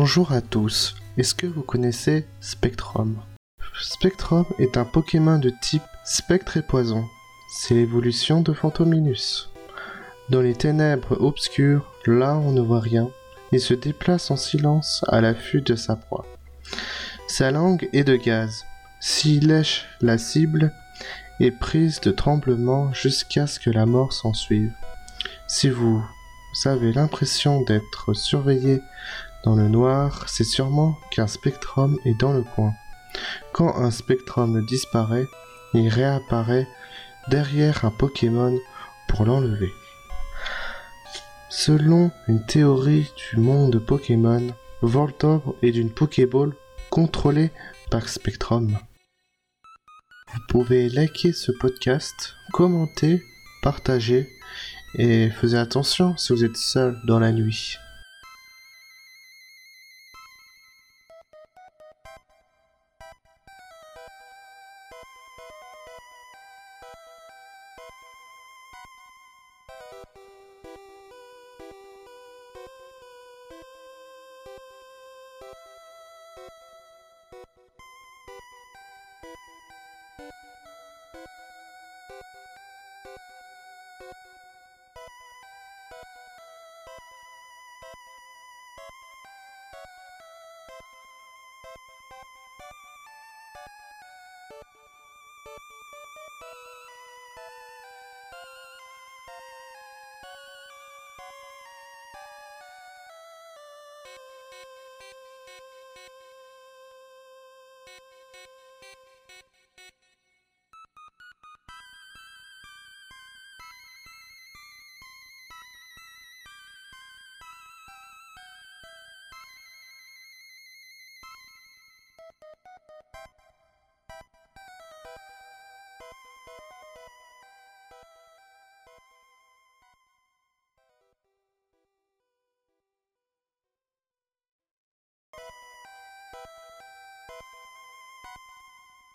Bonjour à tous. Est-ce que vous connaissez Spectrum? Spectrum est un Pokémon de type Spectre et Poison. C'est l'évolution de Phantominus. Dans les ténèbres obscures, là on ne voit rien, il se déplace en silence à l'affût de sa proie. Sa langue est de gaz. S'il lèche la cible, est prise de tremblements jusqu'à ce que la mort s'ensuive. Si vous avez l'impression d'être surveillé dans le noir, c'est sûrement qu'un spectrum est dans le coin. Quand un spectrum disparaît, il réapparaît derrière un Pokémon pour l'enlever. Selon une théorie du monde Pokémon, Voltorb est une Pokéball contrôlée par Spectrum. Vous pouvez liker ce podcast, commenter, partager et faites attention si vous êtes seul dans la nuit. you.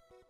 you.